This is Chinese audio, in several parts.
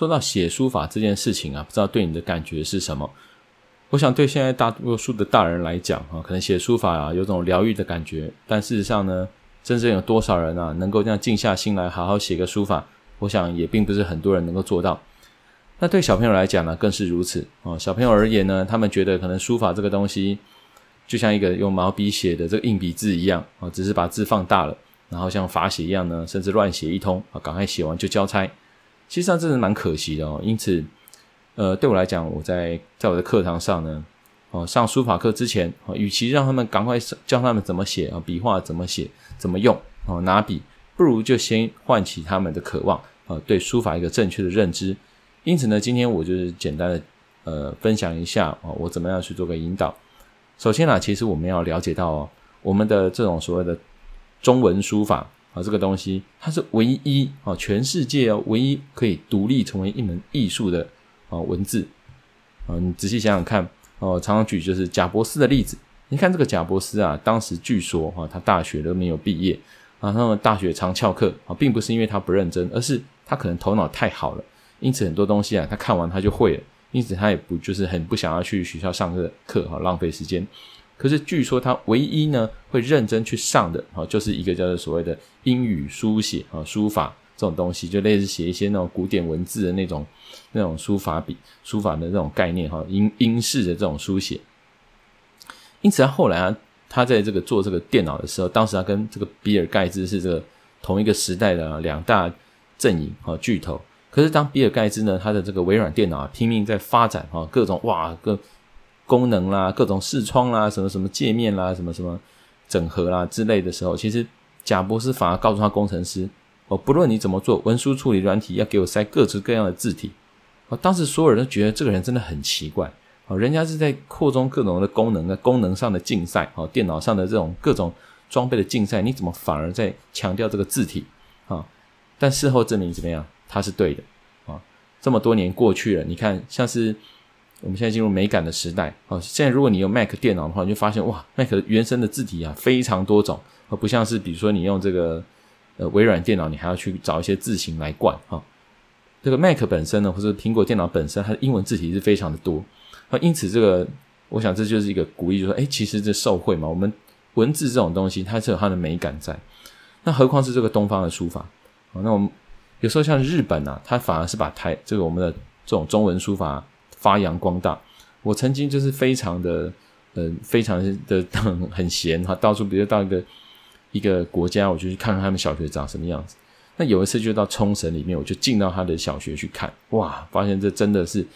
说到写书法这件事情啊，不知道对你的感觉是什么？我想对现在大多数的大人来讲啊，可能写书法啊有种疗愈的感觉，但事实上呢，真正有多少人啊能够这样静下心来好好写个书法？我想也并不是很多人能够做到。那对小朋友来讲呢，更是如此啊。小朋友而言呢，他们觉得可能书法这个东西，就像一个用毛笔写的这个硬笔字一样啊，只是把字放大了，然后像罚写一样呢，甚至乱写一通啊，赶快写完就交差。其实上这是蛮可惜的哦。因此，呃，对我来讲，我在在我的课堂上呢，哦，上书法课之前，哦，与其让他们赶快教他们怎么写啊，笔画怎么写，怎么用哦，拿笔，不如就先唤起他们的渴望啊，对书法一个正确的认知。因此呢，今天我就是简单的呃分享一下哦，我怎么样去做个引导。首先啊，其实我们要了解到哦，我们的这种所谓的中文书法啊，这个东西它是唯一啊，全世界哦唯一可以独立成为一门艺术的啊文字啊。你仔细想想看哦，常常举就是贾伯斯的例子。你看这个贾伯斯啊，当时据说哈，他大学都没有毕业啊，他们大学常翘课啊，并不是因为他不认真，而是他可能头脑太好了。因此很多东西啊，他看完他就会了。因此他也不就是很不想要去学校上个课哈，浪费时间。可是据说他唯一呢会认真去上的啊，就是一个叫做所谓的英语书写啊，书法这种东西，就类似写一些那种古典文字的那种那种书法笔书法的那种概念哈，英英式的这种书写。因此他后来啊，他在这个做这个电脑的时候，当时他跟这个比尔盖茨是这个同一个时代的两大阵营和巨头。可是，当比尔盖茨呢，他的这个微软电脑，拼命在发展哈，各种哇，各功能啦，各种视窗啦，什么什么界面啦，什么什么整合啦之类的时候，其实贾博士反而告诉他工程师：哦，不论你怎么做，文书处理软体要给我塞各式各样的字体。哦，当时所有人都觉得这个人真的很奇怪。哦，人家是在扩充各种的功能，在功能上的竞赛，哦，电脑上的这种各种装备的竞赛，你怎么反而在强调这个字体啊？但事后证明怎么样？他是对的啊！这么多年过去了，你看，像是我们现在进入美感的时代啊。现在如果你用 Mac 电脑的话，你就发现哇，Mac 原生的字体啊非常多种，而不像是比如说你用这个呃微软电脑，你还要去找一些字型来冠哈。这个 Mac 本身呢，或者苹果电脑本身，它的英文字体是非常的多啊。因此，这个我想这就是一个鼓励，就说，哎，其实这受惠嘛，我们文字这种东西，它是有它的美感在。那何况是这个东方的书法啊？那我们。有时候像日本啊，它反而是把台这个我们的这种中文书法发扬光大。我曾经就是非常的，呃，非常的 很闲哈，到处比如到一个一个国家，我就去看看他们小学长什么样子。那有一次就到冲绳里面，我就进到他的小学去看，哇，发现这真的是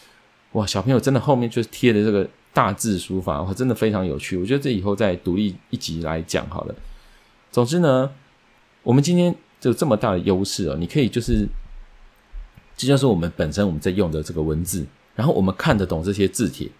哇，小朋友真的后面就是贴的这个大字书法，哇，真的非常有趣。我觉得这以后再独立一集来讲好了。总之呢，我们今天。就这么大的优势哦，你可以就是，这就是我们本身我们在用的这个文字，然后我们看得懂这些字体，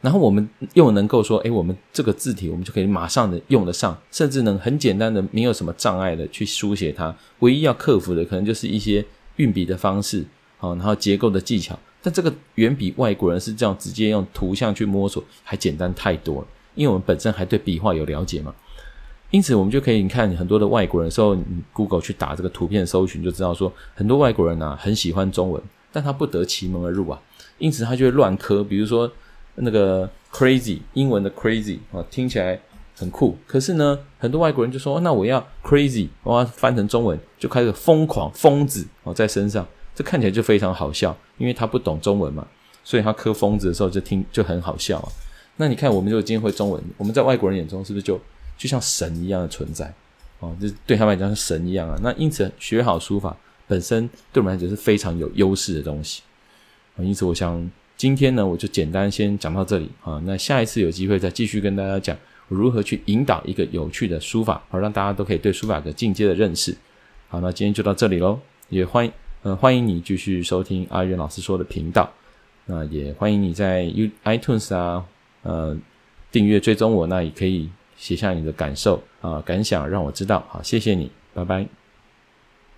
然后我们又能够说，诶，我们这个字体我们就可以马上的用得上，甚至能很简单的没有什么障碍的去书写它。唯一要克服的可能就是一些运笔的方式，好，然后结构的技巧。但这个远比外国人是这样直接用图像去摸索还简单太多了，因为我们本身还对笔画有了解嘛。因此，我们就可以你看很多的外国人的时候，你 Google 去打这个图片搜寻，就知道说很多外国人啊很喜欢中文，但他不得其门而入啊。因此，他就会乱磕，比如说那个 crazy 英文的 crazy 啊，听起来很酷，可是呢，很多外国人就说，那我要 crazy，我要翻成中文就开始疯狂疯子哦在身上，这看起来就非常好笑，因为他不懂中文嘛，所以他磕疯子的时候就听就很好笑啊。那你看，我们如果今天会中文，我们在外国人眼中是不是就？就像神一样的存在，哦，这对他们来讲是神一样啊。那因此学好书法本身对我们来讲是非常有优势的东西。因此，我想今天呢，我就简单先讲到这里啊。那下一次有机会再继续跟大家讲如何去引导一个有趣的书法，好让大家都可以对书法有个进阶的认识。好，那今天就到这里喽。也欢迎呃欢迎你继续收听阿元老师说的频道。那也欢迎你在 U iTunes 啊呃订阅追踪我，那也可以。写下你的感受啊、感想，让我知道。好，谢谢你，拜拜。